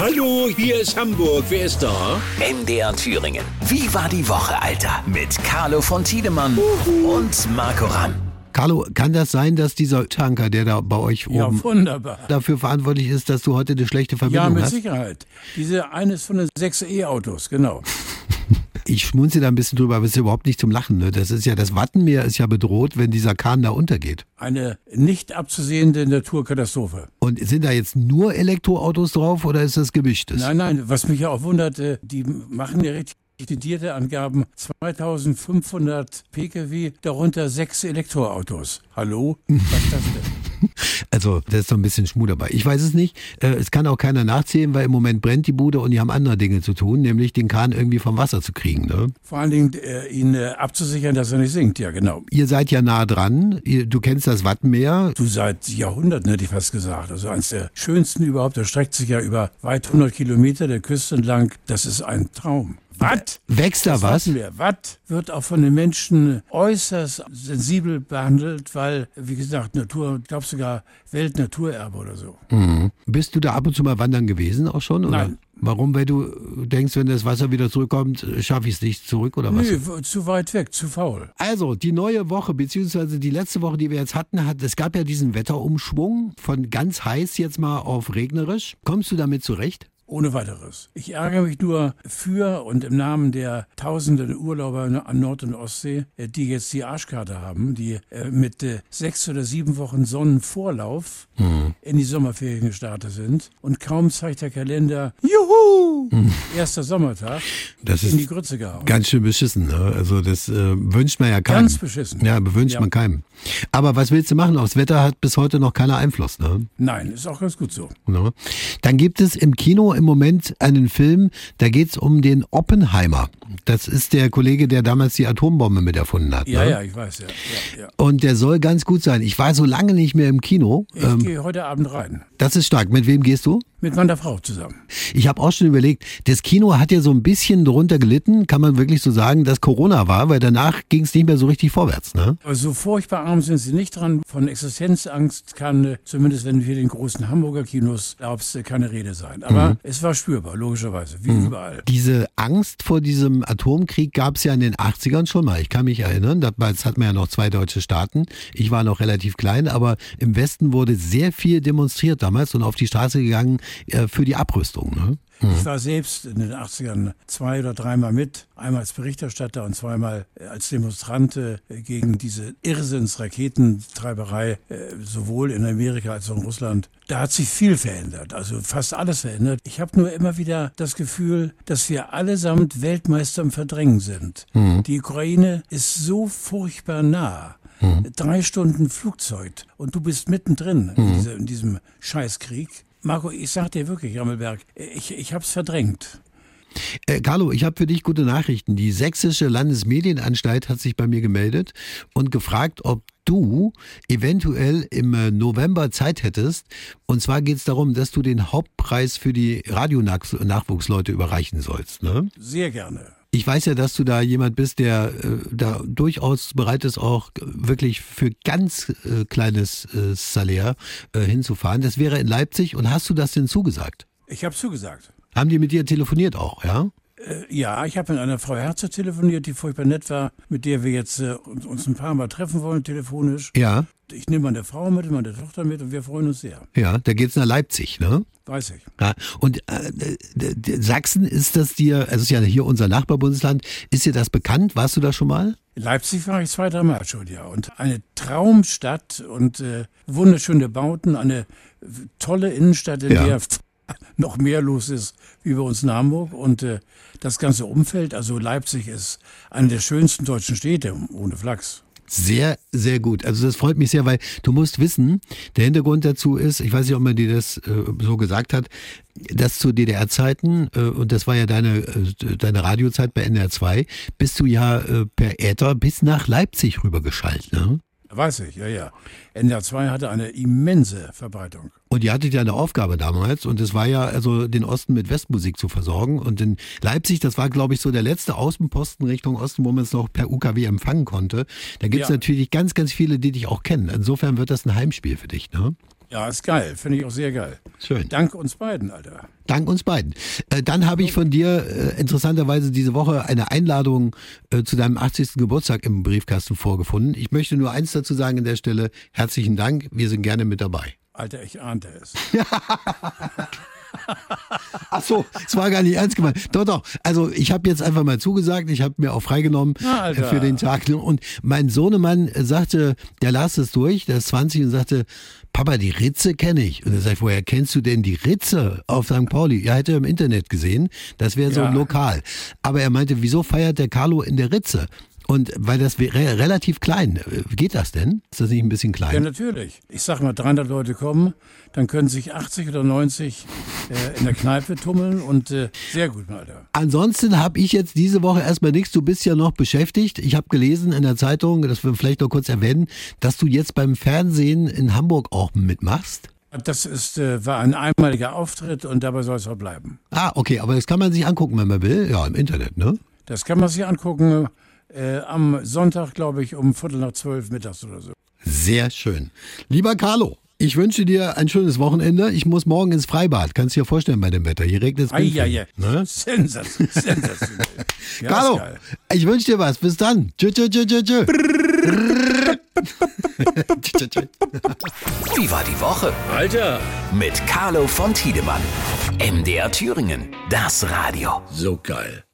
Hallo, hier ist Hamburg. Wer ist da? MDR Thüringen. Wie war die Woche, Alter? Mit Carlo von Tiedemann und Marco Ramm. Carlo, kann das sein, dass dieser Tanker, der da bei euch Ja, oben wunderbar. dafür verantwortlich ist, dass du heute eine schlechte Ja, Verbindung mit hast? Sicherheit. Diese eines von den sechs E-Autos, genau. Ich schmunze da ein bisschen drüber, aber es ist überhaupt nicht zum Lachen. Ne? Das ist ja, das Wattenmeer ist ja bedroht, wenn dieser Kahn da untergeht. Eine nicht abzusehende Naturkatastrophe. Und sind da jetzt nur Elektroautos drauf oder ist das gemischtes? Nein, nein, was mich ja auch wundert, äh, die machen ja richtig dezidierte Angaben. 2500 Pkw, darunter sechs Elektroautos. Hallo? Was ist das denn? Also, da ist doch ein bisschen Schmuh dabei. Ich weiß es nicht. Äh, Es kann auch keiner nachzählen, weil im Moment brennt die Bude und die haben andere Dinge zu tun, nämlich den Kahn irgendwie vom Wasser zu kriegen. Ne? Vor allen Dingen äh, ihn äh, abzusichern, dass er nicht sinkt. Ja, genau. Ihr seid ja nah dran. Ihr, du kennst das Wattenmeer. Du seit Jahrhunderten, hätte ich fast gesagt. Also eines der schönsten überhaupt. Das streckt sich ja über weit 100 Kilometer der Küste entlang. Das ist ein Traum. Was? Wächst da Das was? wir. Watt wird auch von den Menschen äußerst sensibel behandelt, weil, wie gesagt, Natur, ich glaube sogar Weltnaturerbe oder so. Mhm. Bist du da ab und zu mal wandern gewesen auch schon? Oder? Nein. Warum? Weil du denkst, wenn das Wasser wieder zurückkommt, schaffe ich es nicht zurück oder was? Nee, w- zu weit weg, zu faul. Also, die neue Woche, beziehungsweise die letzte Woche, die wir jetzt hatten, hat, es gab ja diesen Wetterumschwung von ganz heiß jetzt mal auf regnerisch. Kommst du damit zurecht? Ohne weiteres. Ich ärgere mich nur für und im Namen der tausenden Urlauber an Nord- und Ostsee, äh, die jetzt die Arschkarte haben, die äh, mit äh, sechs oder sieben Wochen Sonnenvorlauf in die Sommerferien gestartet sind. Und kaum zeigt der Kalender, juhu, erster Sommertag, Das in die Grütze gehauen. ganz schön beschissen. Ne? Also, das äh, wünscht man ja keinem. Ganz beschissen. Ja, wünscht Ja. man keinem. Aber was willst du machen? Aufs Wetter hat bis heute noch keiner Einfluss. Ne? Nein, ist auch ganz gut so. Ne? Dann gibt es im Kino im Moment einen Film, da geht es um den Oppenheimer. Das ist der Kollege, der damals die Atombombe mit erfunden hat. Ja, ne? ja, ich weiß, ja. ja, ja. Und der soll ganz gut sein. Ich war so lange nicht mehr im Kino. Ich Ähm, gehe heute Abend rein. das ist stark. Mit wem gehst du? Mit meiner Frau zusammen. Ich habe auch schon überlegt, das Kino hat ja so ein bisschen drunter gelitten, kann man wirklich so sagen, dass Corona war, weil danach ging es nicht mehr so richtig vorwärts. Ne? Aber so furchtbar arm sind sie nicht dran. Von Existenzangst kann, äh, zumindest wenn wir den großen Hamburger Kinos glaubst, äh, keine Rede sein. Aber es war spürbar, logischerweise, wie überall. Diese Angst vor diesem Atomkrieg gab es ja in den 80ern schon mal. Ich kann mich erinnern, damals hatten wir ja noch zwei deutsche Staaten. Ich war noch relativ klein, aber im Westen wurde sehr viel demonstriert damals und auf die Straße gegangen äh, für die Abrüstung. Ne? Ich war selbst in den 80ern zwei oder dreimal mit, einmal als Berichterstatter und zweimal äh, als Demonstrant äh, gegen diese Irrsinns-Raketentreiberei, äh, sowohl in Amerika als auch in Russland. Da hat sich viel verändert, also fast alles verändert. Ich habe nur immer wieder das Gefühl, dass wir allesamt Weltmeister im Verdrängen sind. Die Ukraine ist so furchtbar nah. Drei Stunden Flugzeug und du bist mittendrin in, diese, in diesem Scheißkrieg. Marco, ich sag dir wirklich, Rammelberg, ich, ich hab's verdrängt. Äh, Carlo, ich habe für dich gute Nachrichten. Die Sächsische Landesmedienanstalt hat sich bei mir gemeldet und gefragt, ob du eventuell im äh, November Zeit hättest. Und zwar geht es darum, dass du den Hauptpreis für die Radionachwuchsleute überreichen sollst. Ne? Sehr gerne. Ich weiß ja, dass du da jemand bist, der äh, da durchaus bereit ist, auch wirklich für ganz äh, kleines äh, Salär äh, hinzufahren. Das wäre in Leipzig. Und hast du das denn zugesagt? Ich habe zugesagt. Haben die mit dir telefoniert auch, ja? Äh, ja, ich habe mit einer Frau Herzer telefoniert, die furchtbar nett war, mit der wir jetzt äh, uns, ein paar Mal treffen wollen, telefonisch. Ja, Ich nehme meine Frau mit, meine Tochter mit und wir freuen uns sehr. ja, da geht's nach Leipzig, ne? Weiß ich. Ja, und äh, Sachsen ist das dir, also es ist ja hier unser Nachbarbundesland, ist dir das bekannt? Warst du da schon mal? In Leipzig war ich zwei, dreimal schon, ja. Und eine Traumstadt und äh, wunderschöne Bauten, eine tolle Innenstadt, in Ja. der noch mehr los ist wie bei uns in Hamburg. Und äh, das ganze Umfeld, also Leipzig ist eine der schönsten deutschen Städte, ohne Flachs. Sehr, sehr gut. Also das freut mich sehr, weil du musst wissen, der Hintergrund dazu ist, ich weiß nicht, ob man dir das äh, so gesagt hat, dass zu DDR-Zeiten, äh, und das war ja deine, äh, deine Radiozeit bei NDR 2, bist du ja äh, per Äther bis nach Leipzig rübergeschaltet. Ne? Weiß ich, ja, ja. NDR 2 hatte eine immense Verbreitung. Und ihr hattet ja eine Aufgabe damals und es war ja also den Osten mit Westmusik zu versorgen. Und in Leipzig, das war glaube ich so der letzte Außenposten Richtung Osten, wo man es noch per UKW empfangen konnte. Da gibt's Ja. natürlich ganz, ganz viele, die dich auch kennen. Insofern wird das ein Heimspiel für dich, ne? Ja, ist geil. Finde ich auch sehr geil. Schön. Dank uns beiden, Alter. Dank uns beiden. Äh, dann habe ich von dir äh, interessanterweise diese Woche eine Einladung äh, zu deinem 80. Geburtstag im Briefkasten vorgefunden. Ich möchte nur eins dazu sagen an der Stelle. Herzlichen Dank. Wir sind gerne mit dabei. Alter, ich ahnte es. Ach so, es war gar nicht ernst gemeint. Doch, doch. Also ich habe jetzt einfach mal zugesagt. Ich habe mir auch freigenommen Na, äh, für den Tag. Und mein Sohnemann äh, sagte, der las es durch, der ist 20 und sagte, Papa, die Ritze kenne ich. Und er sagt, woher kennst du denn die Ritze auf St. Pauli? Ja, hätte er im Internet gesehen. Das wäre so Ja. lokal. Aber er meinte, wieso feiert der Carlo in der Ritze? Und weil das wäre relativ klein. Äh, Geht das denn? Ist das nicht ein bisschen klein? Ja, natürlich. Ich sag mal, 300 Leute kommen, dann können sich 80 oder 90 äh, in der Kneipe tummeln und äh, sehr gut, Alter. Ansonsten habe ich jetzt diese Woche erstmal nichts. Du bist ja noch beschäftigt. Ich habe gelesen in der Zeitung, das wir vielleicht noch kurz erwähnen, dass du jetzt beim Fernsehen in Hamburg auch mitmachst. Das ist, äh, war ein einmaliger Auftritt und dabei soll es auch bleiben. Ah, okay, aber das kann man sich angucken, wenn man will. Ja, im Internet, ne? Das kann man sich angucken äh, am Sonntag, glaube ich, um Viertel nach zwölf mittags oder so. Sehr schön. Lieber Carlo, ich wünsche dir ein schönes Wochenende. Ich muss morgen ins Freibad. Kannst du dir vorstellen bei dem Wetter. Hier regnet es. Ne? Sensation, sensationell. Ja, Carlo, ist geil. ich wünsche dir was. Bis dann. Tschö, tschö, tschö, tschö, tschö. Tschö, tschö, tschö. Wie war die Woche? Alter, Mit Carlo von Tiedemann. MDR Thüringen. Das Radio. so geil.